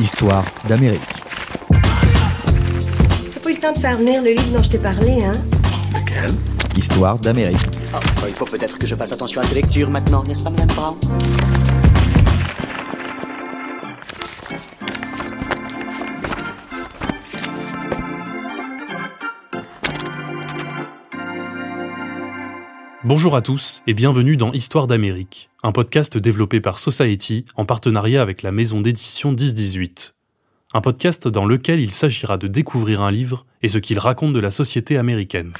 Histoire d'Amérique. T'as pas eu le temps de faire venir le livre dont je t'ai parlé, hein? Lequel? Histoire d'Amérique. Oh, il faut peut-être que je fasse attention à ces lectures maintenant, n'est-ce pas, Madame Brown? Bonjour à tous et bienvenue dans Histoire d'Amérique, un podcast développé par Society en partenariat avec la maison d'édition 1018. Un podcast dans lequel il s'agira de découvrir un livre et ce qu'il raconte de la société américaine.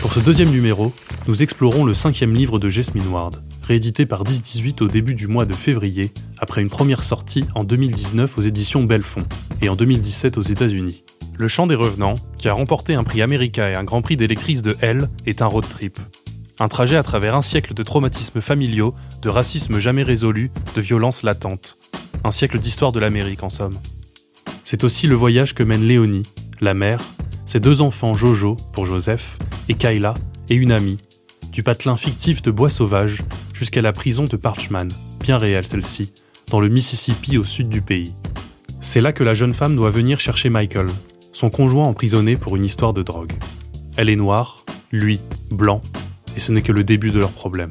Pour ce deuxième numéro, nous explorons le cinquième livre de Jasmine Ward, réédité par 1018 au début du mois de février, après une première sortie en 2019 aux éditions Belfond et en 2017 aux États-Unis. Le Chant des Revenants, qui a remporté un prix America et un grand prix des lectrices de Elle, est un road trip. Un trajet à travers un siècle de traumatismes familiaux, de racisme jamais résolu, de violences latentes. Un siècle d'histoire de l'Amérique en somme. C'est aussi le voyage que mène Léonie, la mère, ses deux enfants Jojo, pour Joseph, et Kayla, et une amie, du patelin fictif de Bois Sauvage jusqu'à la prison de Parchman, bien réelle celle-ci, dans le Mississippi au sud du pays. C'est là que la jeune femme doit venir chercher Michael, son conjoint emprisonné pour une histoire de drogue. Elle est noire, lui, blanc, et ce n'est que le début de leur problème.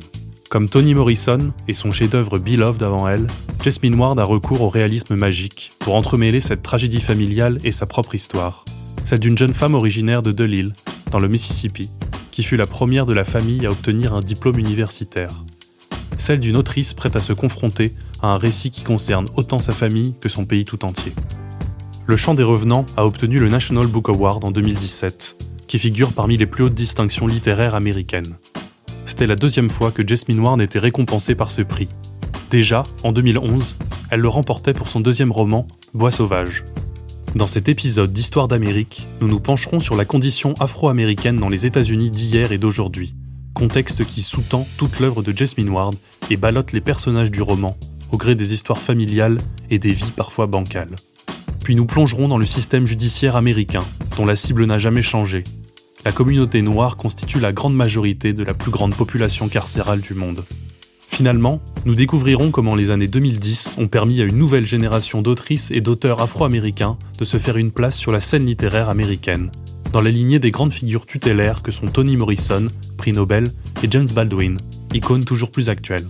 Comme Toni Morrison et son chef-d'œuvre Beloved avant elle, Jasmine Ward a recours au réalisme magique pour entremêler cette tragédie familiale et sa propre histoire, celle d'une jeune femme originaire de DeLille, dans le Mississippi, qui fut la première de la famille à obtenir un diplôme universitaire. Celle d'une autrice prête à se confronter à un récit qui concerne autant sa famille que son pays tout entier. Le Chant des Revenants a obtenu le National Book Award en 2017, qui figure parmi les plus hautes distinctions littéraires américaines. C'était la deuxième fois que Jasmine Ward était récompensée par ce prix. Déjà, en 2011, elle le remportait pour son deuxième roman, Bois sauvage. Dans cet épisode d'Histoire d'Amérique, nous nous pencherons sur la condition afro-américaine dans les États-Unis d'hier et d'aujourd'hui, contexte qui sous-tend toute l'œuvre de Jasmine Ward et ballotte les personnages du roman, au gré des histoires familiales et des vies parfois bancales. Puis nous plongerons dans le système judiciaire américain, dont la cible n'a jamais changé. La communauté noire constitue la grande majorité de la plus grande population carcérale du monde. Finalement, nous découvrirons comment les années 2010 ont permis à une nouvelle génération d'autrices et d'auteurs afro-américains de se faire une place sur la scène littéraire américaine, dans la lignée des grandes figures tutélaires que sont Toni Morrison, prix Nobel, et James Baldwin, icône toujours plus actuelle.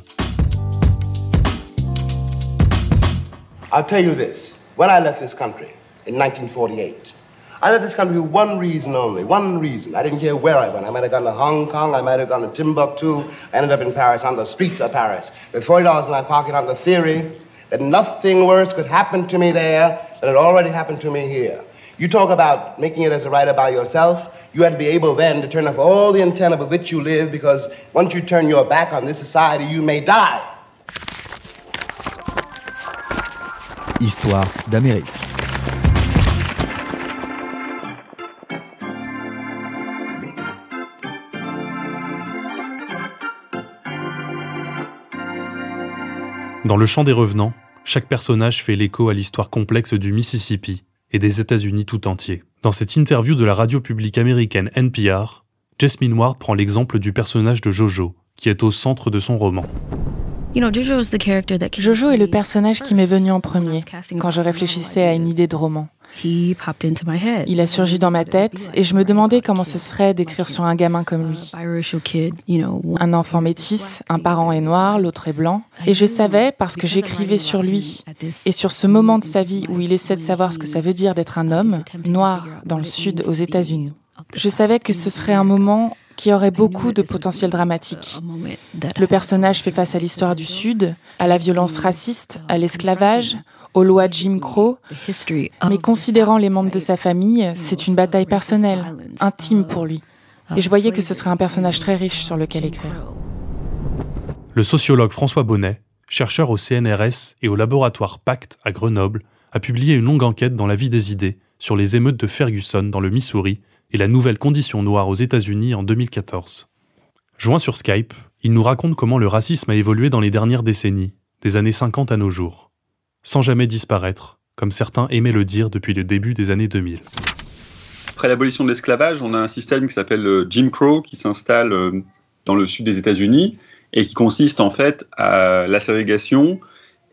I'll tell you this. When I left this country in 1948. I left this country for one reason only, one reason. I didn't care where I went. I might have gone to Hong Kong, I might have gone to Timbuktu, I ended up in Paris, on the streets of Paris, with $40 in my pocket on the theory that nothing worse could happen to me there than it already happened to me here. You talk about making it as a writer by yourself. You have to be able then to turn off all the antenna with which you live because once you turn your back on this society, you may die. Histoire d'Amérique. Dans le champ des revenants, chaque personnage fait l'écho à l'histoire complexe du Mississippi et des États-Unis tout entiers. Dans cette interview de la radio publique américaine NPR, Jasmine Ward prend l'exemple du personnage de Jojo, qui est au centre de son roman. Jojo est le personnage qui m'est venu en premier quand je réfléchissais à une idée de roman. Il a surgi dans ma tête et je me demandais comment ce serait d'écrire sur un gamin comme lui. Un enfant métis, un parent est noir, l'autre est blanc. Et je savais, parce que j'écrivais sur lui et sur ce moment de sa vie où il essaie de savoir ce que ça veut dire d'être un homme noir dans le sud aux États-Unis. Je savais que ce serait un moment qui aurait beaucoup de potentiel dramatique. Le personnage fait face à l'histoire du Sud, à la violence raciste, à l'esclavage, aux lois Jim Crow, mais considérant les membres de sa famille, c'est une bataille personnelle, intime pour lui. Et je voyais que ce serait un personnage très riche sur lequel écrire. Le sociologue François Bonnet, chercheur au CNRS et au laboratoire Pacte à Grenoble, a publié une longue enquête dans la vie des idées sur les émeutes de Ferguson dans le Missouri et la nouvelle condition noire aux États-Unis en 2014. Joint sur Skype, il nous raconte comment le racisme a évolué dans les dernières décennies, des années 50 à nos jours, sans jamais disparaître, comme certains aimaient le dire depuis le début des années 2000. Après l'abolition de l'esclavage, on a un système qui s'appelle Jim Crow qui s'installe euh, dans le sud des États-Unis et qui consiste en fait à la ségrégation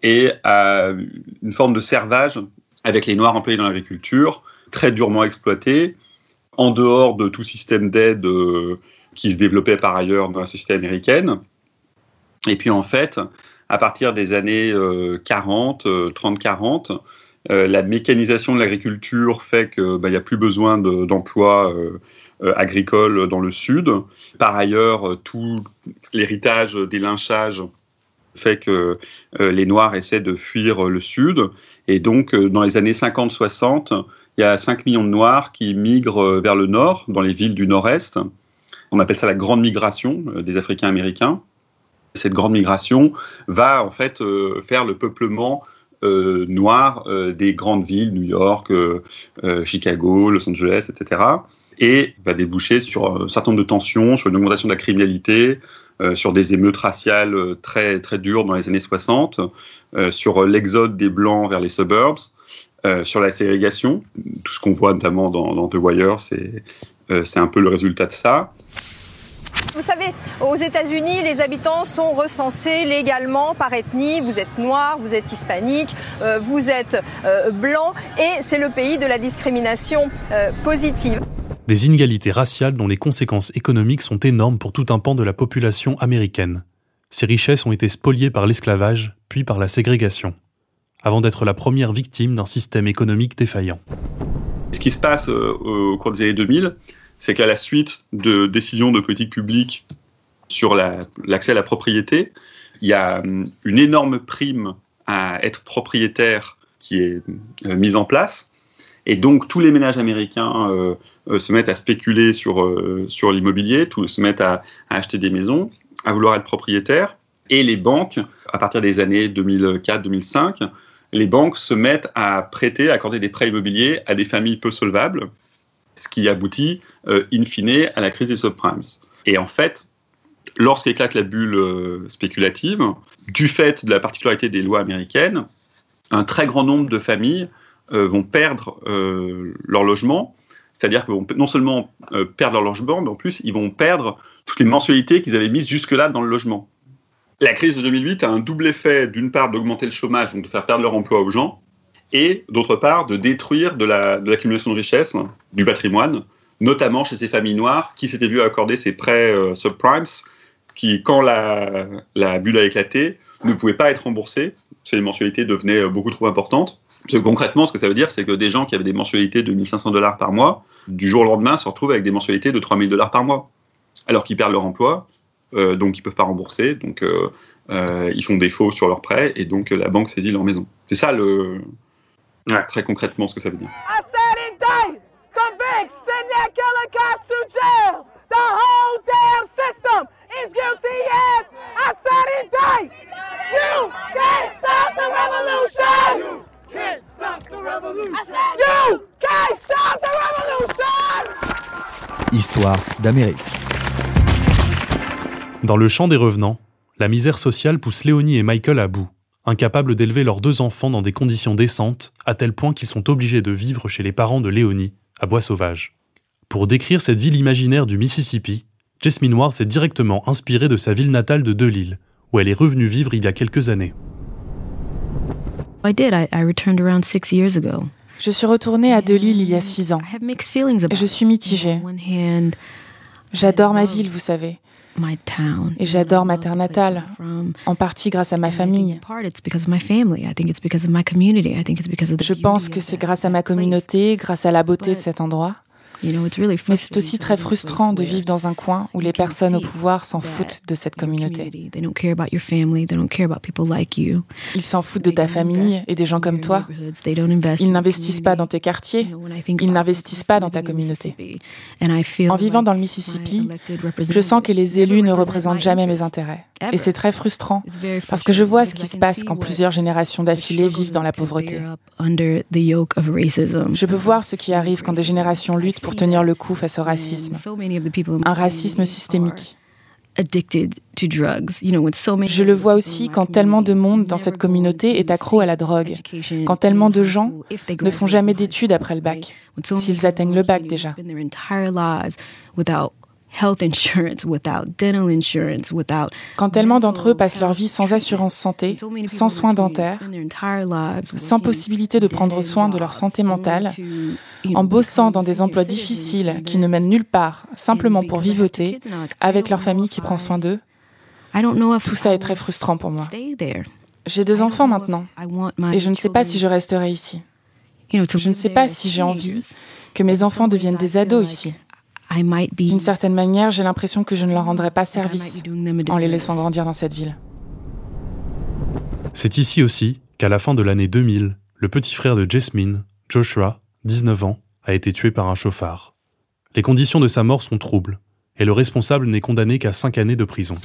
et à une forme de servage avec les Noirs employés dans l'agriculture, très durement exploités, en dehors de tout système d'aide euh, qui se développait par ailleurs dans la société américaine. Et puis en fait, à partir des années 40, 30-40, la mécanisation de l'agriculture fait qu'il bah, n'y a plus besoin d'emplois euh, euh, agricoles dans le sud. Par ailleurs, tout l'héritage des lynchages fait que les Noirs essaient de fuir le sud. Et donc, dans les années 50-60, il y a 5 millions de Noirs qui migrent vers le nord, dans les villes du nord-est. On appelle ça la grande migration des Africains américains cette grande migration va en fait euh, faire le peuplement euh, noir euh, des grandes villes, New York, Chicago, Los Angeles, etc. Et va déboucher sur un certain nombre de tensions, sur une augmentation de la criminalité, sur des émeutes raciales très, très dures dans les années 60, sur l'exode des Blancs vers les suburbs, sur la ségrégation. Tout ce qu'on voit notamment dans, dans The Wire, c'est un peu le résultat de ça. Vous savez, aux États-Unis, les habitants sont recensés légalement par ethnie. Vous êtes noir, vous êtes hispanique, euh, vous êtes euh, blanc, et c'est le pays de la discrimination euh, positive. Des inégalités raciales dont les conséquences économiques sont énormes pour tout un pan de la population américaine. Ces richesses ont été spoliées par l'esclavage, puis par la ségrégation, avant d'être la première victime d'un système économique défaillant. Ce qui se passe au cours des années 2000, c'est qu'à la suite de décisions de politique publique sur l'accès à la propriété, il y a hum, une énorme prime à être propriétaire qui est euh, mise en place. Et donc, tous les ménages américains euh, euh, se mettent à spéculer sur, sur l'immobilier, se mettent à, acheter des maisons, à vouloir être propriétaires. Et les banques, à partir des années 2004-2005, les banques se mettent à prêter, à accorder des prêts immobiliers à des familles peu solvables, ce qui aboutit euh, in fine à la crise des subprimes. Et en fait, lorsqu'éclate la bulle euh, spéculative, du fait de la particularité des lois américaines, un très grand nombre de familles euh, vont perdre leur logement, c'est-à-dire qu'ils vont non seulement perdre leur logement, mais en plus ils vont perdre toutes les mensualités qu'ils avaient mises jusque-là dans le logement. La crise de 2008 a un double effet, d'une part d'augmenter le chômage, donc de faire perdre leur emploi aux gens, et d'autre part de détruire de l'accumulation de, richesses, du patrimoine, notamment chez ces familles noires qui s'étaient vues accorder ces prêts euh, subprimes qui, quand la, la, bulle a éclaté, ne pouvaient pas être remboursés. Ces mensualités devenaient euh, beaucoup trop importantes. Parce que concrètement, ce que ça veut dire, c'est que des gens qui avaient des mensualités de 1500 dollars par mois, du jour au lendemain, se retrouvent avec des mensualités de 3000 dollars par mois, alors qu'ils perdent leur emploi, euh, donc ils ne peuvent pas rembourser, donc ils font défaut sur leurs prêts, et donc la banque saisit leur maison. C'est ça le, Ouais, très concrètement ce que ça veut dire. I said indict, convict, send that killer cop to jail. The whole damn system is guilty as I said indict. You can't stop the revolution. You can't stop the revolution. You can't stop the revolution. Histoire d'Amérique. Dans le champ des revenants, la misère sociale pousse Léonie et Michael à bout incapables d'élever leurs deux enfants dans des conditions décentes, à tel point qu'ils sont obligés de vivre chez les parents de Léonie, à Bois Sauvage. Pour décrire cette ville imaginaire du Mississippi, Jasmine Ward s'est directement inspirée de sa ville natale de Delille, où elle est revenue vivre il y a quelques années. Je suis retournée à Delille il y a six ans. Et je suis mitigée. J'adore ma ville, vous savez. Et j'adore ma terre natale, en partie grâce à ma famille. Je pense que c'est grâce à ma communauté, grâce à la beauté de cet endroit. Mais c'est aussi très frustrant de vivre dans un coin où les personnes au pouvoir s'en foutent de cette communauté. Ils s'en foutent de ta famille et des gens comme toi. Ils n'investissent pas dans tes quartiers. Ils n'investissent pas dans ta communauté. En vivant dans le Mississippi, je sens que les élus ne représentent jamais mes intérêts. Et c'est très frustrant parce que je vois ce qui se passe quand plusieurs générations d'affilée vivent dans la pauvreté. Je peux voir ce qui arrive quand des générations luttent pour tenir le coup face au racisme. Un racisme systémique. Je le vois aussi quand tellement de monde dans cette communauté est accro à la drogue, quand tellement de gens ne font jamais d'études après le bac, s'ils atteignent le bac déjà. Quand tellement d'entre eux passent leur vie sans assurance santé, sans soins dentaires, sans possibilité de prendre soin de leur santé mentale, en bossant dans des emplois difficiles qui ne mènent nulle part, simplement pour vivoter, avec leur famille qui prend soin d'eux, tout ça est très frustrant pour moi. J'ai deux enfants maintenant, et je ne sais pas si je resterai ici. Je ne sais pas si j'ai envie que mes enfants deviennent des ados ici. D'une certaine manière, j'ai l'impression que je ne leur rendrai pas service en les laissant grandir dans cette ville. C'est ici aussi qu'à la fin de l'année 2000, le petit frère de Jasmine, Joshua, 19 ans, a été tué par un chauffard. Les conditions de sa mort sont troubles, et le responsable n'est condamné qu'à 5 années de prison.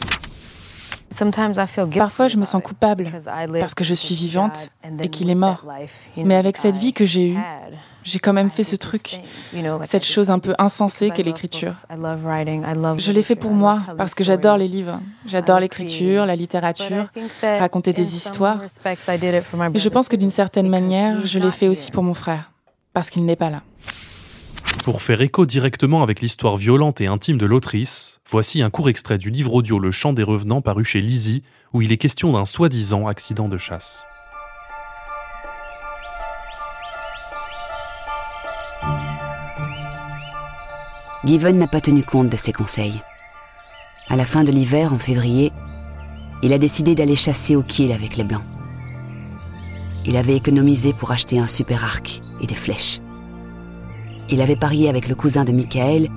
Parfois, je me sens coupable parce que je suis vivante et qu'il est mort. Mais avec cette vie que j'ai eue, j'ai quand même fait ce truc, cette chose un peu insensée qu'est l'écriture. Je l'ai fait pour moi parce que j'adore les livres, j'adore l'écriture, la littérature, raconter des histoires. Et je pense que d'une certaine manière, je l'ai fait aussi pour mon frère, parce qu'il n'est pas là. Pour faire écho directement avec l'histoire violente et intime de l'autrice, voici un court extrait du livre audio Le chant des revenants paru chez Lizzie, où il est question d'un soi-disant accident de chasse. Given n'a pas tenu compte de ses conseils. À la fin de l'hiver, en février, il a décidé d'aller chasser au kill avec les Blancs. Il avait économisé pour acheter un super arc et des flèches. Il avait parié avec le cousin de Michael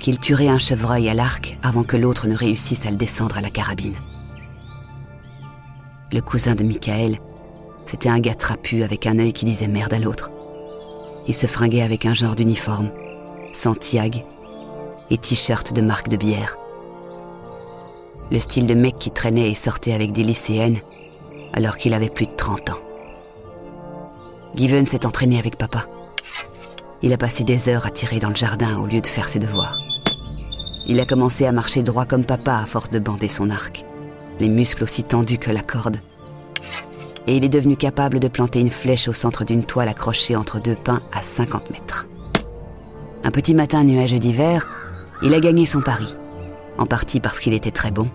qu'il tuerait un chevreuil à l'arc avant que l'autre ne réussisse à le descendre à la carabine. Le cousin de Michael, c'était un gars trapu avec un œil qui disait merde à l'autre. Il se fringuait avec un genre d'uniforme, sans tiag et t-shirt de marque de bière. Le style de mec qui traînait et sortait avec des lycéennes alors qu'il avait plus de 30 ans. Given s'est entraîné avec papa. Il a passé des heures à tirer dans le jardin au lieu de faire ses devoirs. Il a commencé à marcher droit comme papa à force de bander son arc, les muscles aussi tendus que la corde. Et il est devenu capable de planter une flèche au centre d'une toile accrochée entre deux pins à 50 mètres. Un petit matin nuageux d'hiver, il a gagné son pari. En partie parce qu'il était très bon,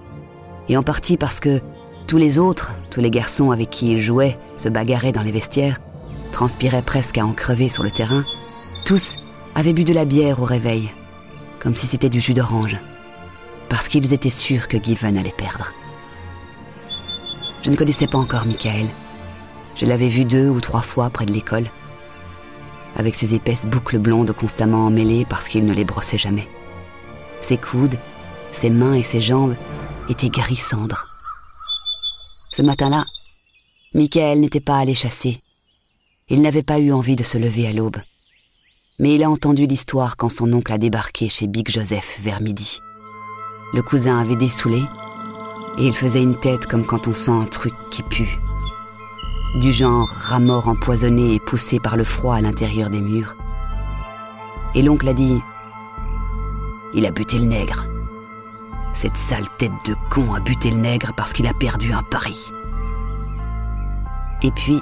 et en partie parce que tous les autres, tous les garçons avec qui il jouait, se bagarraient dans les vestiaires, transpiraient presque à en crever sur le terrain, tous avaient bu de la bière au réveil, comme si c'était du jus d'orange, parce qu'ils étaient sûrs que Given allait perdre. Je ne connaissais pas encore Michael. Je l'avais vu deux ou trois fois près de l'école, avec ses épaisses boucles blondes constamment emmêlées parce qu'il ne les brossait jamais. Ses coudes, ses mains et ses jambes étaient gris cendres. Ce matin-là, Michael n'était pas allé chasser. Il n'avait pas eu envie de se lever à l'aube. Mais il a entendu l'histoire quand son oncle a débarqué chez Big Joseph vers midi. Le cousin avait dessoulé et il faisait une tête comme quand on sent un truc qui pue. Du genre rat mort empoisonné et poussé par le froid à l'intérieur des murs. Et l'oncle a dit il a buté le nègre. Cette sale tête de con a buté le nègre parce qu'il a perdu un pari. Et puis,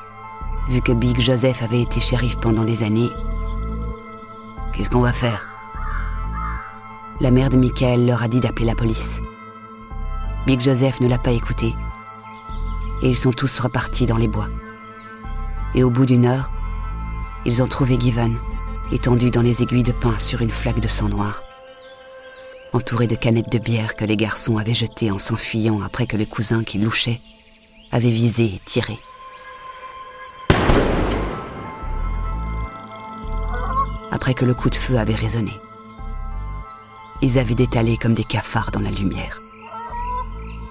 vu que Big Joseph avait été shérif pendant des années, qu'est-ce qu'on va faire? La mère de Michael leur a dit d'appeler la police. Big Joseph ne l'a pas écouté. Et ils sont tous repartis dans les bois. Et au bout d'une heure, ils ont trouvé Given, étendu dans les aiguilles de pin sur une flaque de sang noir entouré de canettes de bière que les garçons avaient jetées en s'enfuyant après que le cousin qui louchait avait visé et tiré. Après que le coup de feu avait résonné, ils avaient détalé comme des cafards dans la lumière.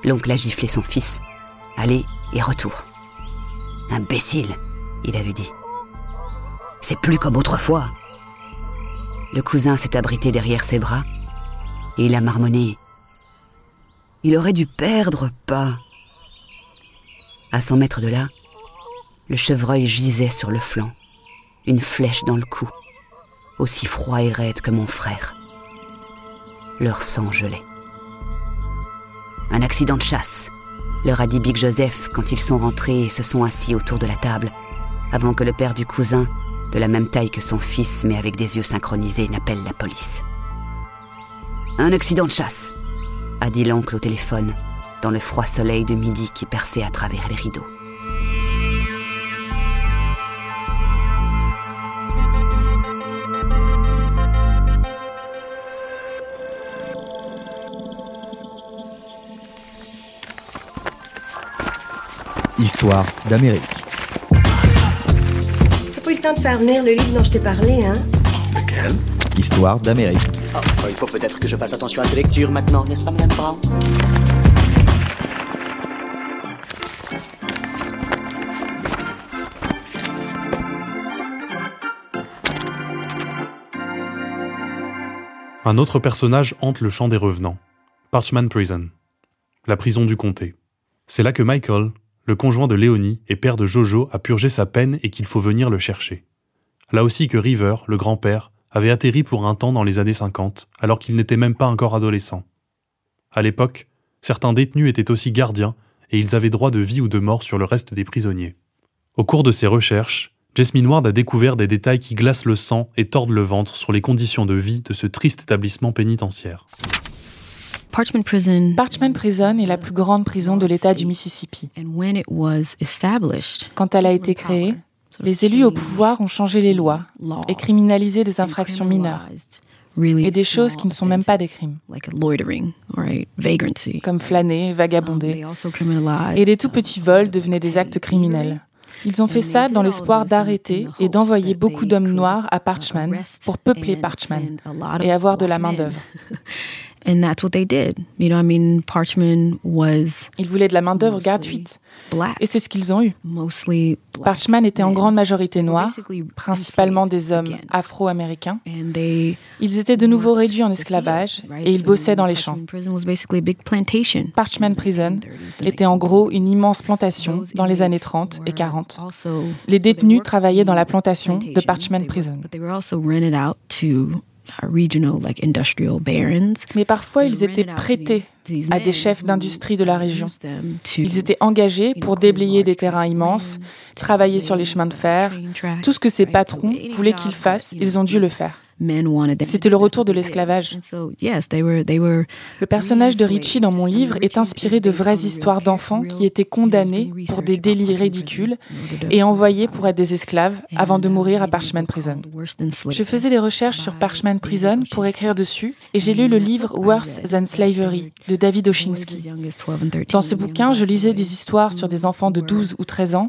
L'oncle a giflé son fils. Allez et retour. Imbécile, il avait dit. C'est plus comme autrefois. Le cousin s'est abrité derrière ses bras et il a marmonné. Il aurait dû perdre pas. À cent mètres de là, le chevreuil gisait sur le flanc, une flèche dans le cou, aussi froid et raide que mon frère. Leur sang gelait. Un accident de chasse, leur a dit Big Joseph quand ils sont rentrés et se sont assis autour de la table, avant que le père du cousin, de la même taille que son fils mais avec des yeux synchronisés, n'appelle la police. Un accident de chasse, a dit l'oncle au téléphone, dans le froid soleil de midi qui perçait à travers les rideaux. Histoire d'Amérique. T'as pas eu le temps de faire venir le livre dont je t'ai parlé, hein? Lequel Histoire d'Amérique. Il faut peut-être que je fasse attention à ces lectures maintenant, n'est-ce pas, Madame Brown? Un autre personnage hante le champ des revenants. Parchman Prison. La prison du comté. C'est là que Michael, le conjoint de Léonie et père de Jojo, a purgé sa peine et qu'il faut venir le chercher. Là aussi que River, le grand-père, avait atterri pour un temps dans les années 50, alors qu'il n'était même pas encore adolescent. À l'époque, certains détenus étaient aussi gardiens et ils avaient droit de vie ou de mort sur le reste des prisonniers. Au cours de ses recherches, Jasmine Ward a découvert des détails qui glacent le sang et tordent le ventre sur les conditions de vie de ce triste établissement pénitentiaire. Parchman Prison. Parchman Prison est la plus grande prison de l'État du Mississippi. Quand elle a été créée, les élus au pouvoir ont changé les lois et criminalisé des infractions mineures et des choses qui ne sont même pas des crimes, comme flâner, vagabonder, et les tout petits vols devenaient des actes criminels. Ils ont fait ça dans l'espoir d'arrêter et d'envoyer beaucoup d'hommes noirs à Parchman pour peupler Parchman et avoir de la main-d'œuvre. And that's what they did. You know, I mean, Parchman was. Ils voulaient de la main d'œuvre gratuite. Et c'est ce qu'ils ont eu. Parchman était en grande majorité noir, principalement des hommes afro-américains. Ils étaient de nouveau réduits en esclavage et ils bossaient dans les champs. Parchman Prison était en gros une immense plantation dans les années 30 et 40. Les détenus travaillaient dans la plantation de Parchman Prison. Mais parfois, ils étaient prêtés à des chefs d'industrie de la région. Ils étaient engagés pour déblayer des terrains immenses, travailler sur les chemins de fer. Tout ce que ces patrons voulaient qu'ils fassent, ils ont dû le faire. C'était le retour de l'esclavage. Le personnage de Richie dans mon livre est inspiré de vraies histoires d'enfants qui étaient condamnés pour des délits ridicules et envoyés pour être des esclaves avant de mourir à Parchman Prison. Je faisais des recherches sur Parchman Prison pour écrire dessus et j'ai lu le livre Worse Than Slavery de David Oshinsky. Dans ce bouquin, je lisais des histoires sur des enfants de 12 ou 13 ans,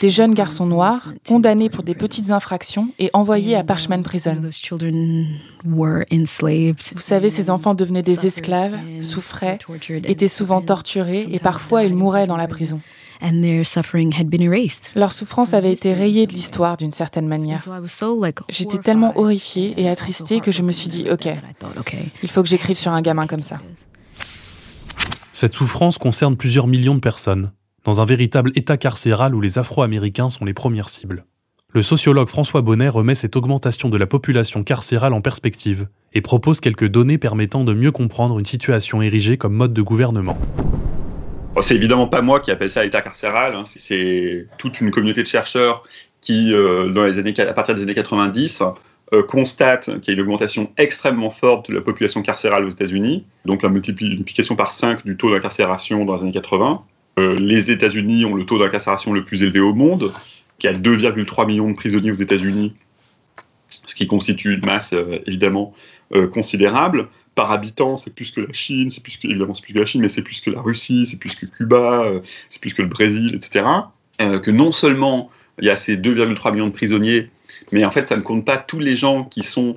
des jeunes garçons noirs condamnés pour des petites infractions et envoyés à Parchman Prison. Vous savez, ces enfants devenaient des esclaves, souffraient, étaient souvent torturés et parfois ils mouraient dans la prison. Leur souffrance avait été rayée de l'histoire d'une certaine manière. J'étais tellement horrifiée et attristée que je me suis dit, OK, il faut que j'écrive sur un gamin comme ça. Cette souffrance concerne plusieurs millions de personnes, dans un véritable état carcéral où les Afro-Américains sont les premières cibles. Le sociologue François Bonnet remet cette augmentation de la population carcérale en perspective et propose quelques données permettant de mieux comprendre une situation érigée comme mode de gouvernement. c'est évidemment pas moi qui appelle ça l'état carcéral, hein. c'est toute une communauté de chercheurs qui, euh, dans les années, à partir des années 90, euh, constate qu'il y a une augmentation extrêmement forte de la population carcérale aux États-Unis, donc la multiplication par 5 du taux d'incarcération dans les années 80. Euh, les États-Unis ont le taux d'incarcération le plus élevé au monde qui a 2,3 millions de prisonniers aux États-Unis, ce qui constitue une masse euh, évidemment euh, considérable. Par habitant, c'est plus que la Chine, c'est plus que, évidemment c'est plus que la Chine, mais c'est plus que la Russie, c'est plus que Cuba, euh, c'est plus que le Brésil, etc. que non seulement il y a ces 2,3 millions de prisonniers, mais en fait ça ne compte pas tous les gens qui sont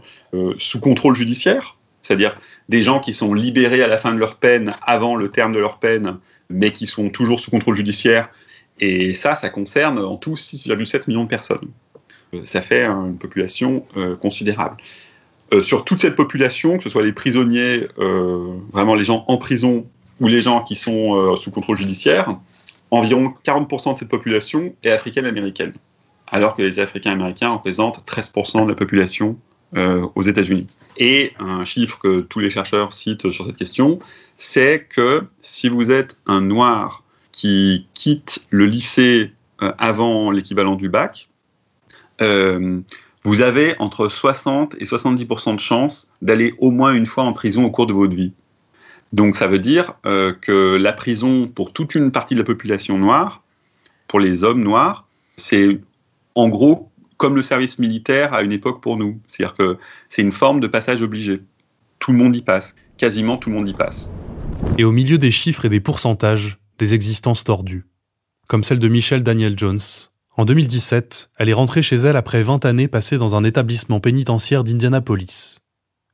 sous contrôle judiciaire, c'est-à-dire des gens qui sont libérés à la fin de leur peine, avant le terme de leur peine, mais qui sont toujours sous contrôle judiciaire et ça, ça concerne en tout 6,7 millions de personnes. Euh, ça fait une population euh, considérable. Euh, sur toute cette population, que ce soit les prisonniers, vraiment les gens en prison ou les gens qui sont sous contrôle judiciaire, environ 40% de cette population est africaine-américaine, alors que les Africains-américains représentent 13% de la population aux États-Unis. Et un chiffre que tous les chercheurs citent sur cette question, c'est que si vous êtes un noir qui quitte le lycée euh, avant l'équivalent du bac, euh, vous avez entre 60 et 70% de chances d'aller au moins une fois en prison au cours de votre vie. Donc ça veut dire euh, que la prison pour toute une partie de la population noire, pour les hommes noirs, c'est en gros comme le service militaire à une époque pour nous. C'est-à-dire que c'est une forme de passage obligé. Tout le monde y passe. Quasiment tout le monde y passe. Et au milieu des chiffres et des pourcentages, des existences tordues. Comme celle de Michelle Daniel Jones, en 2017, elle est rentrée chez elle après 20 années passées dans un établissement pénitentiaire d'Indianapolis.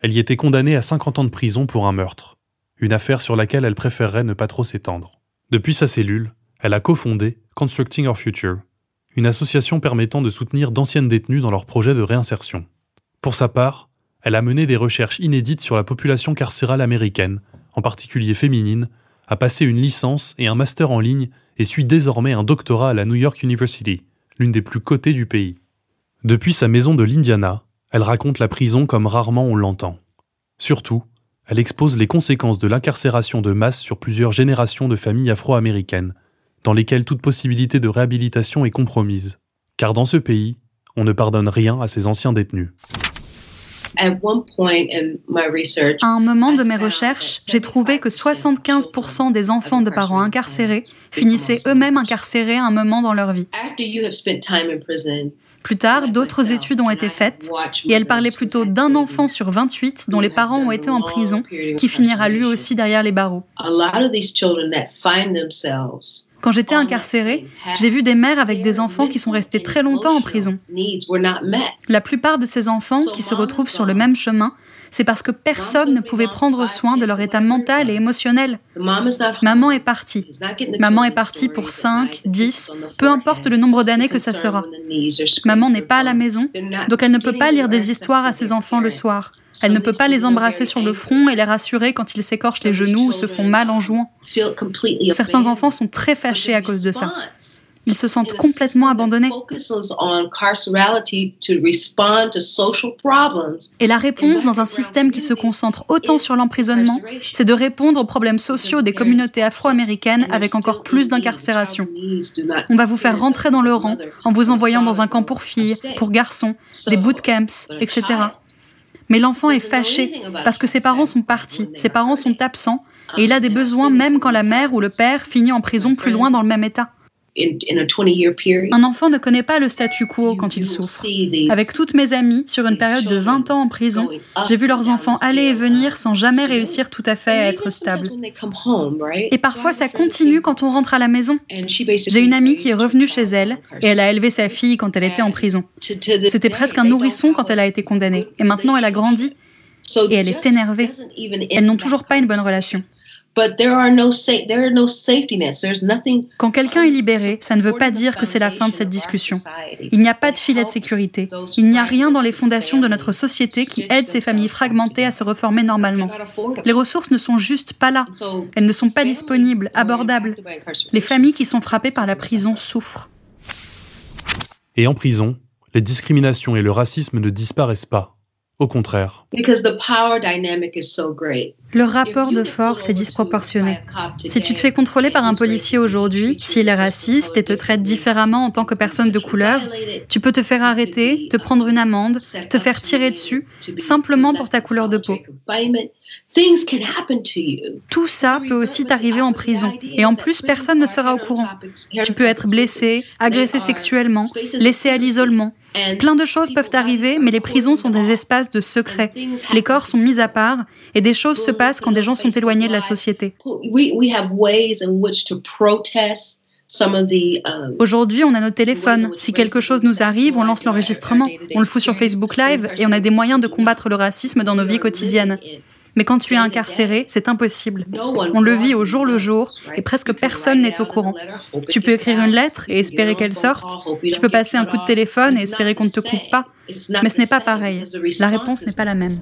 Elle y était condamnée à 50 ans de prison pour un meurtre, une affaire sur laquelle elle préférerait ne pas trop s'étendre. Depuis sa cellule, elle a cofondé Constructing Our Future, une association permettant de soutenir d'anciennes détenues dans leurs projets de réinsertion. Pour sa part, elle a mené des recherches inédites sur la population carcérale américaine, en particulier féminine, a passé une licence et un master en ligne et suit désormais un doctorat à la New York University, l'une des plus cotées du pays. Depuis sa maison de l'Indiana, elle raconte la prison comme rarement on l'entend. Surtout, elle expose les conséquences de l'incarcération de masse sur plusieurs générations de familles afro-américaines, dans lesquelles toute possibilité de réhabilitation est compromise. Car dans ce pays, on ne pardonne rien à ses anciens détenus. À un moment de mes recherches, j'ai trouvé que 75% des enfants de parents incarcérés finissaient eux-mêmes incarcérés à un moment dans leur vie. Plus tard, d'autres études ont été faites et elles parlaient plutôt d'un enfant sur 28 dont les parents ont été en prison qui finira lui aussi derrière les barreaux. Quand j'étais incarcérée, j'ai vu des mères avec des enfants qui sont restés très longtemps en prison. La plupart de ces enfants qui se retrouvent sur le même chemin c'est parce que personne ne pouvait prendre soin de leur état mental et émotionnel. Maman est partie. Maman est partie pour 5, 10, peu importe le nombre d'années que ça sera. Maman n'est pas à la maison, donc elle ne peut pas lire des histoires à ses enfants le soir. Elle ne peut pas les embrasser sur le front et les rassurer quand ils s'écorchent les genoux ou se font mal en jouant. Certains enfants sont très fâchés à cause de ça. Ils se sentent complètement abandonnés. Et la réponse dans un système qui se concentre autant sur l'emprisonnement, c'est de répondre aux problèmes sociaux des communautés afro-américaines avec encore plus d'incarcération. On va vous faire rentrer dans le rang en vous envoyant dans un camp pour filles, pour garçons, des bootcamps, etc. Mais l'enfant est fâché parce que ses parents sont partis, ses parents sont absents, et il a des besoins même quand la mère ou le père finit en prison plus loin dans le même état. Un enfant ne connaît pas le statu quo quand il souffre. Avec toutes mes amies, sur une période de 20 ans en prison, j'ai vu leurs enfants aller et venir sans jamais réussir tout à fait à être stables. Et parfois, ça continue quand on rentre à la maison. J'ai une amie qui est revenue chez elle et elle a élevé sa fille quand elle était en prison. C'était presque un nourrisson quand elle a été condamnée. Et maintenant, elle a grandi. Et elle est énervée. Elles n'ont toujours pas une bonne relation. Quand quelqu'un est libéré, ça ne veut pas dire que c'est la fin de cette discussion. Il n'y a pas de filet de sécurité. Il n'y a rien dans les fondations de notre société qui aide ces familles fragmentées à se reformer normalement. Les ressources ne sont juste pas là. Elles ne sont pas disponibles, abordables. Les familles qui sont frappées par la prison souffrent. Et en prison, les discriminations et le racisme ne disparaissent pas. Au contraire. Le rapport de force est disproportionné. Si tu te fais contrôler par un policier aujourd'hui, s'il est raciste et te traite différemment en tant que personne de couleur, tu peux te faire arrêter, te prendre une amende, te faire tirer dessus, simplement pour ta couleur de peau. Tout ça peut aussi t'arriver en prison. Et en plus, personne ne sera au courant. Tu peux être blessé, agressé sexuellement, laissé à l'isolement. Plein de choses peuvent arriver, mais les prisons sont des espaces de secret. Les corps sont mis à part et des choses se passent quand des gens sont éloignés de la société. Aujourd'hui, on a nos téléphones. Si quelque chose nous arrive, on lance l'enregistrement. On le fout sur Facebook Live et on a des moyens de combattre le racisme dans nos vies quotidiennes. Mais quand tu es incarcéré, c'est impossible. On le vit au jour le jour et presque personne n'est au courant. Tu peux écrire une lettre et espérer qu'elle sorte. Tu peux passer un coup de téléphone et espérer qu'on ne te coupe pas. Mais ce n'est pas pareil. La réponse n'est pas la même.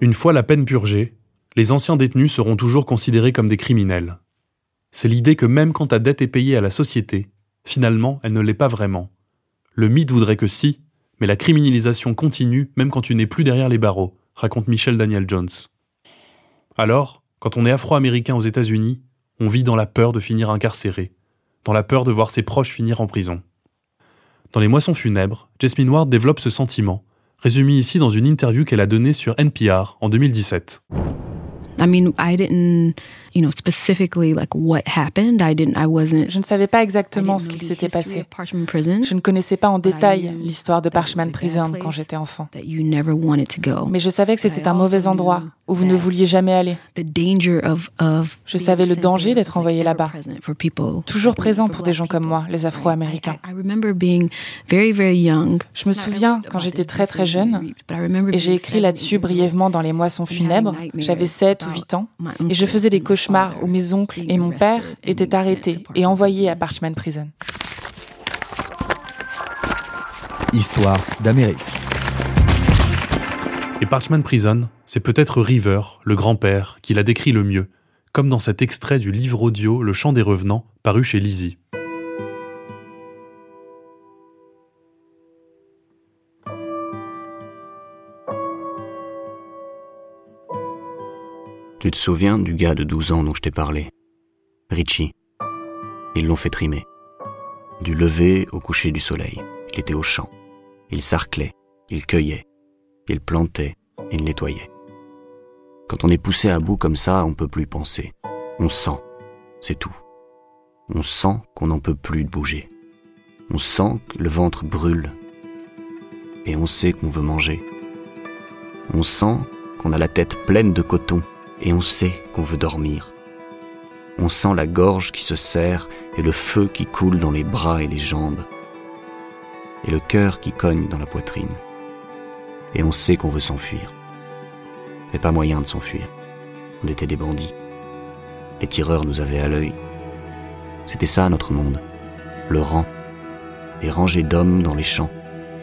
Une fois la peine purgée, les anciens détenus seront toujours considérés comme des criminels. C'est l'idée que même quand ta dette est payée à la société, finalement, elle ne l'est pas vraiment. Le mythe voudrait que si, mais la criminalisation continue même quand tu n'es plus derrière les barreaux, raconte Michel Daniel Jones. Alors, quand on est afro-américain aux États-Unis, on vit dans la peur de finir incarcéré, dans la peur de voir ses proches finir en prison. Dans Les Moissons funèbres, Jasmine Ward développe ce sentiment, résumé ici dans une interview qu'elle a donnée sur NPR en 2017. I mean, I didn't je ne savais pas exactement ce qu'il s'était passé. Je ne connaissais pas en détail l'histoire de Parchman Prison quand j'étais enfant. Mais je savais que c'était un mauvais endroit où vous ne vouliez jamais aller. Je savais le danger d'être envoyé là-bas. Toujours présent pour des gens comme moi, les Afro-Américains. Je me souviens quand j'étais très très jeune, et j'ai écrit là-dessus brièvement dans Les Moissons funèbres, j'avais 7 ou 8 ans, et je faisais des cauchemars où mes oncles et mon père étaient arrêtés et envoyés à Parchman Prison. Histoire d'Amérique. Et Parchman Prison, c'est peut-être River, le grand-père, qui l'a décrit le mieux, comme dans cet extrait du livre audio Le chant des revenants, paru chez Lizzie. Tu te souviens du gars de 12 ans dont je t'ai parlé? Richie. Ils l'ont fait trimer. Du lever au coucher du soleil, il était au champ. Il sarclait, il cueillait, il plantait, il nettoyait. Quand on est poussé à bout comme ça, on peut plus penser. On sent, c'est tout. On sent qu'on n'en peut plus bouger. On sent que le ventre brûle. Et on sait qu'on veut manger. On sent qu'on a la tête pleine de coton et on sait qu'on veut dormir. On sent la gorge qui se serre et le feu qui coule dans les bras et les jambes, et le cœur qui cogne dans la poitrine. Et on sait qu'on veut s'enfuir. Mais pas moyen de s'enfuir. On était des bandits. Les tireurs nous avaient à l'œil. C'était ça notre monde. Le rang. Les rangées d'hommes dans les champs.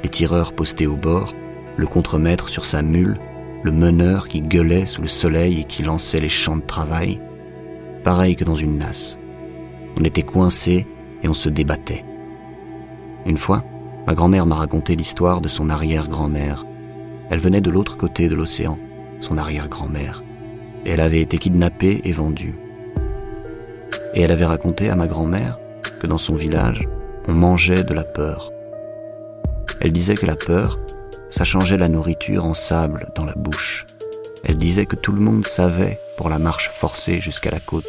Les tireurs postés au bord. Le contremaître sur sa mule le meneur qui gueulait sous le soleil et qui lançait les champs de travail, pareil que dans une nasse. On était coincés et on se débattait. Une fois, ma grand-mère m'a raconté l'histoire de son arrière-grand-mère. Elle venait de l'autre côté de l'océan, son arrière-grand-mère, elle avait été kidnappée et vendue. Et elle avait raconté à ma grand-mère que dans son village, on mangeait de la peur. Elle disait que la peur, ça changeait la nourriture en sable dans la bouche. Elle disait que tout le monde savait pour la marche forcée jusqu'à la côte.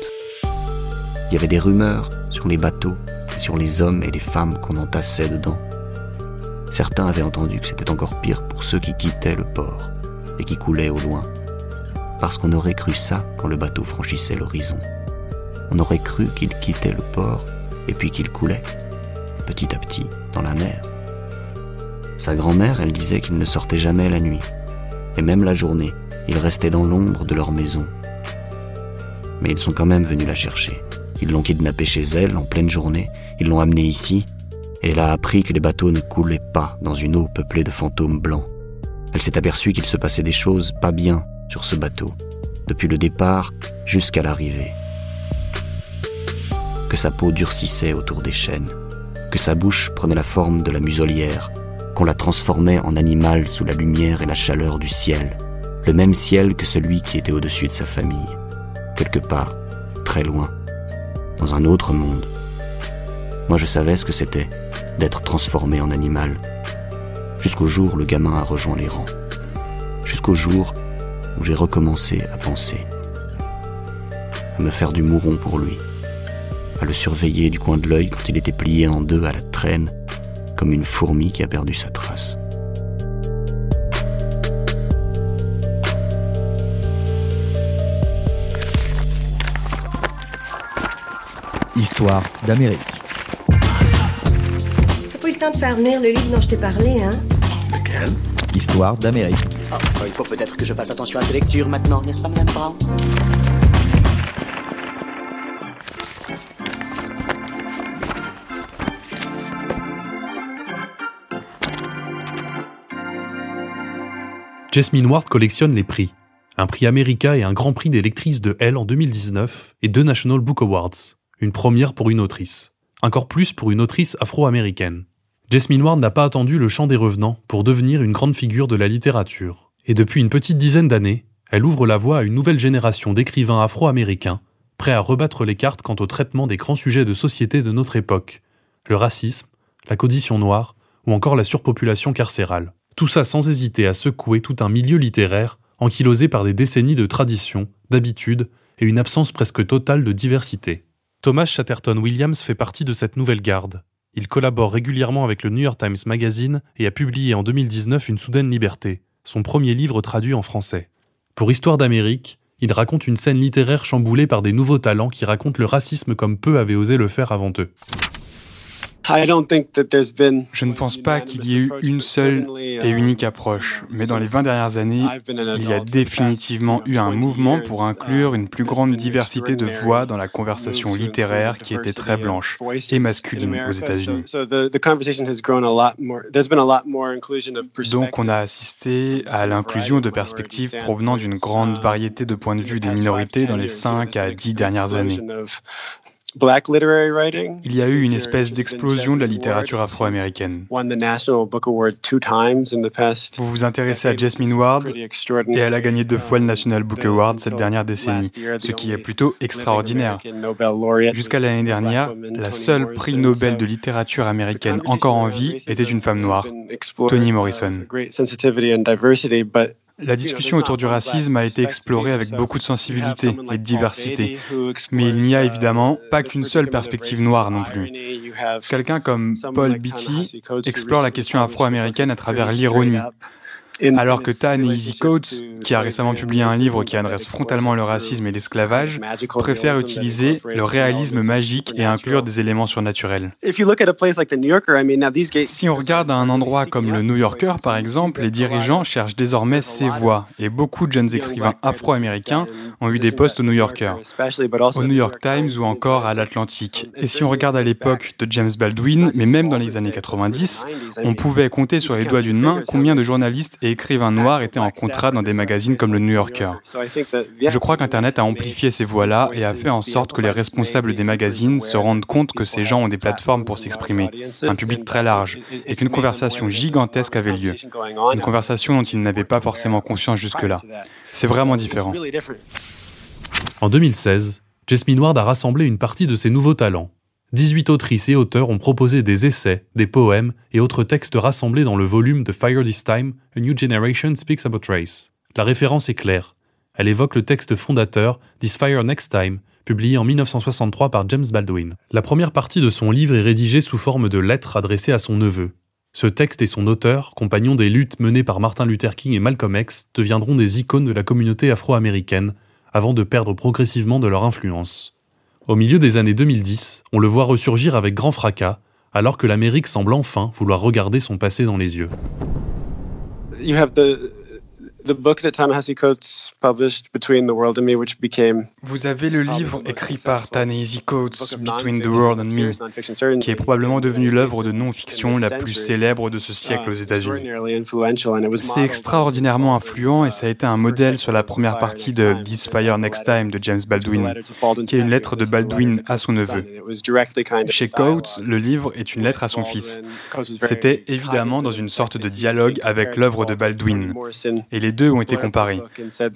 Il y avait des rumeurs sur les bateaux, sur les hommes et les femmes qu'on entassait dedans. Certains avaient entendu que c'était encore pire pour ceux qui quittaient le port et qui coulaient au loin. Parce qu'on aurait cru ça quand le bateau franchissait l'horizon. On aurait cru qu'il quittait le port et puis qu'il coulait, petit à petit, dans la mer. Sa grand-mère, elle disait qu'il ne sortait jamais la nuit. Et même la journée, il restait dans l'ombre de leur maison. Mais ils sont quand même venus la chercher. Ils l'ont kidnappée chez elle en pleine journée, ils l'ont amenée ici, et elle a appris que les bateaux ne coulaient pas dans une eau peuplée de fantômes blancs. Elle s'est aperçue qu'il se passait des choses pas bien sur ce bateau, depuis le départ jusqu'à l'arrivée. Que sa peau durcissait autour des chaînes, que sa bouche prenait la forme de la muselière, qu'on la transformait en animal sous la lumière et la chaleur du ciel, le même ciel que celui qui était au-dessus de sa famille, quelque part, très loin, dans un autre monde. Moi je savais ce que c'était d'être transformé en animal, jusqu'au jour où le gamin a rejoint les rangs, jusqu'au jour où j'ai recommencé à penser, à me faire du mouron pour lui, à le surveiller du coin de l'œil quand il était plié en deux à la traîne comme une fourmi qui a perdu sa trace. Histoire d'Amérique. T'as pas eu le temps de faire venir le livre dont je t'ai parlé, hein? Lequel Histoire d'Amérique. Oh, il faut peut-être que je fasse attention à ces lectures maintenant, n'est-ce pas, Madame Brown? Jasmine Ward collectionne les prix. Un prix America et un grand prix des lectrices de Elle en 2019 et deux National Book Awards. Une première pour une autrice. Encore plus pour une autrice afro-américaine. Jasmine Ward n'a pas attendu le chant des revenants pour devenir une grande figure de la littérature. Et depuis une petite dizaine d'années, elle ouvre la voie à une nouvelle génération d'écrivains afro-américains, prêts à rebattre les cartes quant au traitement des grands sujets de société de notre époque. Le racisme, la condition noire, ou encore la surpopulation carcérale. Tout ça sans hésiter à secouer tout un milieu littéraire ankylosé par des décennies de traditions, d'habitudes et une absence presque totale de diversité. Thomas Chatterton Williams fait partie de cette nouvelle garde. Il collabore régulièrement avec le New York Times Magazine et a publié en 2019 Une soudaine liberté, son premier livre traduit en français. Pour Histoire d'Amérique, il raconte une scène littéraire chamboulée par des nouveaux talents qui racontent le racisme comme peu avaient osé le faire avant eux. Je ne pense pas qu'il y ait eu une seule et unique approche, mais dans les 20 dernières années, il y a définitivement eu un mouvement pour inclure une plus grande diversité de voix dans la conversation littéraire qui était très blanche et masculine aux États-Unis. Donc on a assisté à l'inclusion de perspectives provenant d'une grande variété de points de vue des minorités dans les 5 à 10 dernières années. Il y a eu une espèce d'explosion de la littérature afro-américaine. Vous vous intéressez à Jasmine Ward et elle a gagné deux fois le National Book Award cette dernière décennie, ce qui est plutôt extraordinaire. Jusqu'à l'année dernière, la seule prix Nobel de littérature américaine encore en vie était une femme noire, Toni Morrison. La discussion autour du racisme a été explorée avec beaucoup de sensibilité et de diversité. Mais il n'y a évidemment pas qu'une seule perspective noire non plus. Quelqu'un comme Paul Beatty explore la question afro-américaine à travers l'ironie, alors que Ta Nehisi Coates, qui a récemment publié un livre qui adresse frontalement le racisme et l'esclavage, préfère utiliser le réalisme magique et inclure des éléments surnaturels. Si on regarde à un endroit comme le New Yorker, par exemple, les dirigeants cherchent désormais ces voix, et beaucoup de jeunes écrivains afro-américains ont eu des postes au New Yorker, au New York Times ou encore à l'Atlantique. Et si on regarde à l'époque de James Baldwin, mais même dans les années 90, on pouvait compter sur les doigts d'une main combien de journalistes et écrivains noirs étaient en contrat dans des magazines comme le New Yorker. Je crois qu'Internet a amplifié ces voix-là et a fait en sorte que les responsables des magazines se rendent compte que ces gens ont des plateformes pour s'exprimer, un public très large, et qu'une conversation gigantesque avait lieu. Une conversation dont ils n'avaient pas forcément conscience jusque-là. C'est vraiment différent. En 2016, Jasmine Ward a rassemblé une partie de ses nouveaux talents. 18 autrices et auteurs ont proposé des essais, des poèmes et autres textes rassemblés dans le volume de Fire This Time, A New Generation Speaks About Race. La référence est claire. Elle évoque le texte fondateur This Fire Next Time, publié en 1963 par James Baldwin. La première partie de son livre est rédigée sous forme de lettres adressées à son neveu. Ce texte et son auteur, compagnons des luttes menées par Martin Luther King et Malcolm X, deviendront des icônes de la communauté afro-américaine, avant de perdre progressivement de leur influence. Au milieu des années 2010, on le voit ressurgir avec grand fracas, alors que l'Amérique semble enfin vouloir regarder son passé dans les yeux. Vous avez le livre écrit par Ta-Nehisi Coates, Between the World and Me, qui est probablement devenu l'œuvre de non-fiction la plus célèbre de ce siècle aux États-Unis. C'est extraordinairement influent et ça a été un modèle sur la première partie de This Fire Next Time de James Baldwin, qui est une lettre de Baldwin à son neveu. Chez Coates, le livre est une lettre à son fils. C'était évidemment dans une sorte de dialogue avec l'œuvre de Baldwin. Et les deux ont été comparés.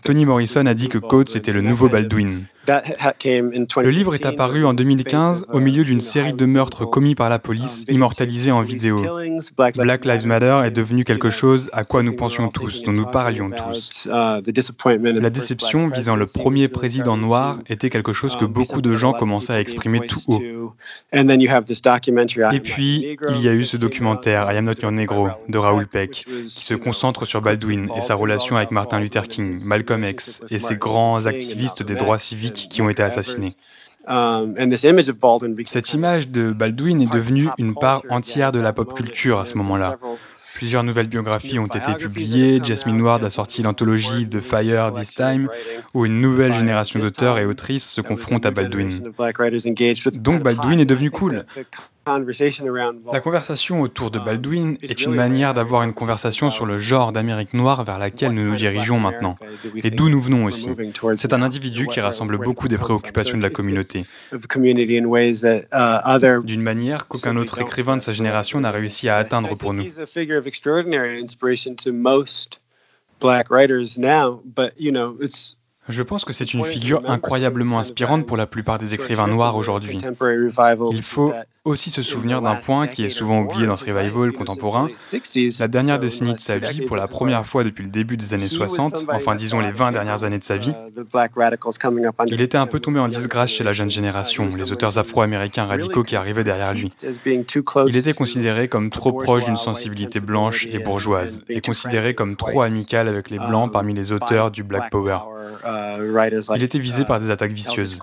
Tony Morrison a dit que Coates était le nouveau Baldwin. Le livre est apparu en 2015 au milieu d'une série de meurtres commis par la police, immortalisés en vidéo. Black Lives Matter est devenu quelque chose à quoi nous pensions tous, dont nous parlions tous. La déception visant le premier président noir était quelque chose que beaucoup de gens commençaient à exprimer tout haut. Et puis, il y a eu ce documentaire I Am Not Your Negro de Raoul Peck, qui se concentre sur Baldwin et sa relation avec Martin Luther King, Malcolm X et ces grands activistes des droits civiques qui ont été assassinés. Um, Cette image de Baldwin est devenue une part entière de la pop culture à ce moment-là. Plusieurs nouvelles biographies ont été publiées. Jasmine Ward a sorti l'anthologie The Fire This Time, où une nouvelle génération d'auteurs et autrices se confrontent à Baldwin. Donc Baldwin est devenu cool. La conversation autour de Baldwin est une manière d'avoir une conversation sur le genre d'Amérique noire vers laquelle nous nous dirigeons maintenant, et d'où nous venons aussi. C'est un individu qui rassemble beaucoup des préoccupations de la communauté, d'une manière qu'aucun autre écrivain de sa génération n'a réussi à atteindre pour nous. Je pense que c'est une figure incroyablement inspirante pour la plupart des écrivains noirs aujourd'hui. Il faut aussi se souvenir d'un point qui est souvent oublié dans ce revival contemporain. La dernière décennie de sa vie, pour la première fois depuis le début des années 60, enfin disons les 20 dernières années de sa vie, il était un peu tombé en disgrâce chez la jeune génération, les auteurs afro-américains radicaux qui arrivaient derrière lui. Il était considéré comme trop proche d'une sensibilité blanche et bourgeoise, et considéré comme trop amical avec les blancs parmi les auteurs du Black Power. Il était visé par des attaques vicieuses.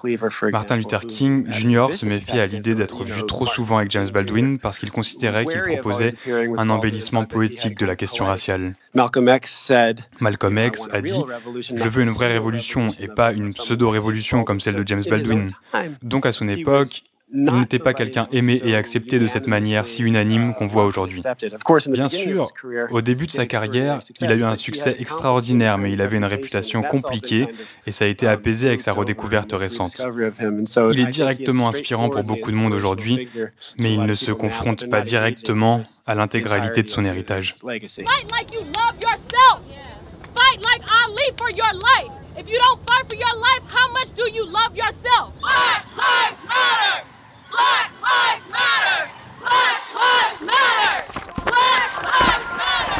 Martin Luther King Jr. se méfiait à l'idée d'être vu trop souvent avec James Baldwin parce qu'il considérait qu'il proposait un embellissement poétique de la question raciale. Malcolm X a dit Je veux une vraie révolution et pas une pseudo-révolution comme celle de James Baldwin. Donc à son époque, il n'était pas quelqu'un aimé et accepté de cette manière si unanime qu'on voit aujourd'hui. Bien sûr, au début de sa carrière, il a eu un succès extraordinaire, mais il avait une réputation compliquée et ça a été apaisé avec sa redécouverte récente. Il est directement inspirant pour beaucoup de monde aujourd'hui, mais il ne se confronte pas directement à l'intégralité de son héritage.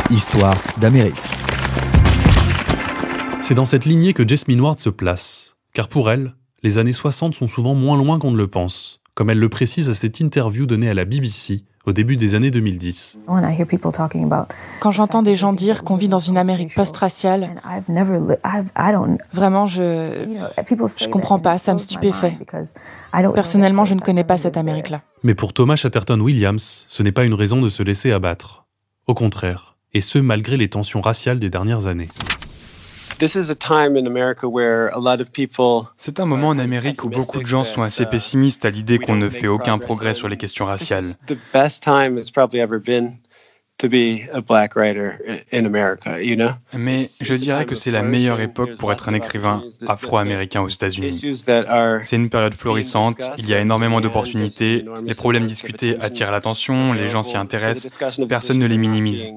Histoire d'Amérique. C'est dans cette lignée que Jasmine Ward se place, car pour elle, les années 60 sont souvent moins loin qu'on ne le pense, comme elle le précise à cette interview donnée à la BBC au début des années 2010. Quand j'entends des gens dire qu'on vit dans une Amérique post-raciale, vraiment, je ne comprends pas, ça me stupéfait. Personnellement, je ne connais pas cette Amérique-là. Mais pour Thomas Chatterton Williams, ce n'est pas une raison de se laisser abattre. Au contraire, et ce malgré les tensions raciales des dernières années. C'est un moment en Amérique où beaucoup de gens sont assez pessimistes à l'idée qu'on ne fait aucun progrès sur les questions raciales. Mais je dirais que c'est la meilleure époque pour être un écrivain afro-américain aux États-Unis. C'est une période florissante, il y a énormément d'opportunités, les problèmes discutés attirent l'attention, les gens s'y intéressent, personne ne les minimise.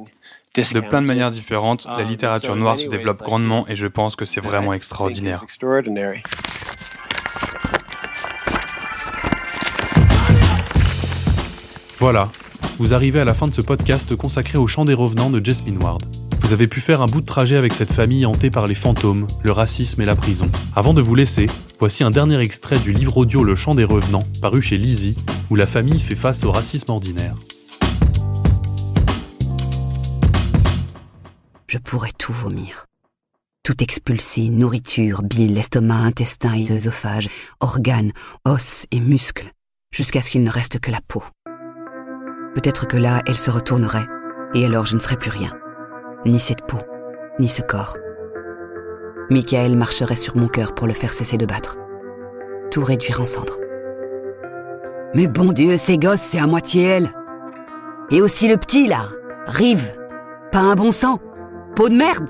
De plein de manières différentes, la littérature noire se développe grandement et je pense que c'est vraiment extraordinaire. Voilà, vous arrivez à la fin de ce podcast consacré au chant des revenants de Jasmine Ward. Vous avez pu faire un bout de trajet avec cette famille hantée par les fantômes, le racisme et la prison. Avant de vous laisser, voici un dernier extrait du livre audio Le chant des revenants, paru chez Lizzie, où la famille fait face au racisme ordinaire. Je pourrais tout vomir. Tout expulser, nourriture, bile, estomac, intestin et œsophage, organes, os et muscles, jusqu'à ce qu'il ne reste que la peau. Peut-être que là, elle se retournerait, et alors je ne serais plus rien. Ni cette peau, ni ce corps. Michael marcherait sur mon cœur pour le faire cesser de battre. Tout réduire en cendres. Mais bon Dieu, ces gosses, c'est à moitié elle. Et aussi le petit, là. Rive. Pas un bon sang. Peau de merde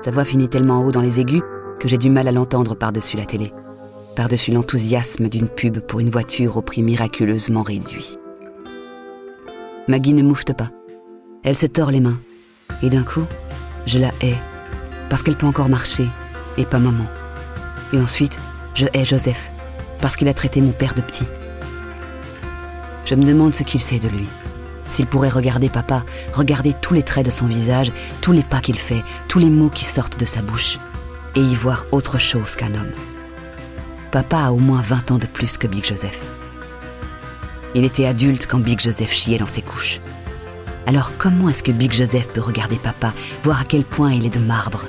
Sa voix finit tellement haut dans les aigus que j'ai du mal à l'entendre par-dessus la télé, par-dessus l'enthousiasme d'une pub pour une voiture au prix miraculeusement réduit. Maggie ne moufte pas. Elle se tord les mains. Et d'un coup, je la hais, parce qu'elle peut encore marcher, et pas maman. Et ensuite, je hais Joseph, parce qu'il a traité mon père de petit. Je me demande ce qu'il sait de lui. S'il pourrait regarder papa, regarder tous les traits de son visage, tous les pas qu'il fait, tous les mots qui sortent de sa bouche, et y voir autre chose qu'un homme. Papa a au moins 20 ans de plus que Big Joseph. Il était adulte quand Big Joseph chiait dans ses couches. Alors comment est-ce que Big Joseph peut regarder papa, voir à quel point il est de marbre?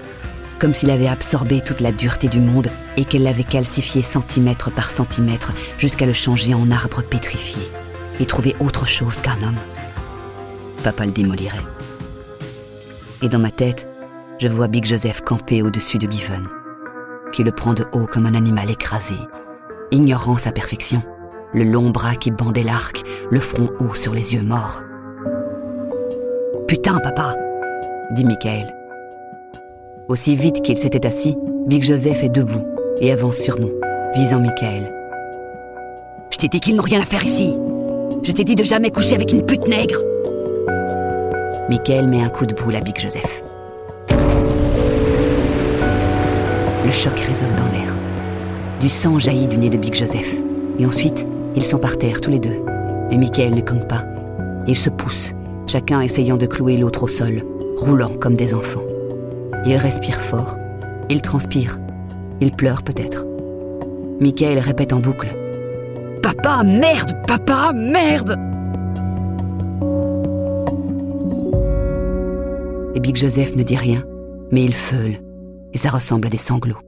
Comme s'il avait absorbé toute la dureté du monde et qu'elle l'avait calcifié centimètre par centimètre jusqu'à le changer en arbre pétrifié et trouver autre chose qu'un homme papa le démolirait. Et dans ma tête, je vois Big Joseph camper au-dessus de Given, qui le prend de haut comme un animal écrasé, ignorant sa perfection, le long bras qui bandait l'arc, le front haut sur les yeux morts. Putain, papa dit Michael. Aussi vite qu'il s'était assis, Big Joseph est debout et avance sur nous, visant Michael. Je t'ai dit qu'ils n'ont rien à faire ici. Je t'ai dit de jamais coucher avec une pute nègre. Michael met un coup de boule à Big Joseph. Le choc résonne dans l'air. Du sang jaillit du nez de Big Joseph. Et ensuite, ils sont par terre tous les deux. Et Michael ne compte pas. Ils se poussent, chacun essayant de clouer l'autre au sol, roulant comme des enfants. Ils respirent fort. Ils transpirent. Ils pleurent peut-être. Michael répète en boucle. Papa, merde, papa, merde Joseph ne dit rien, mais il feule, et ça ressemble à des sanglots.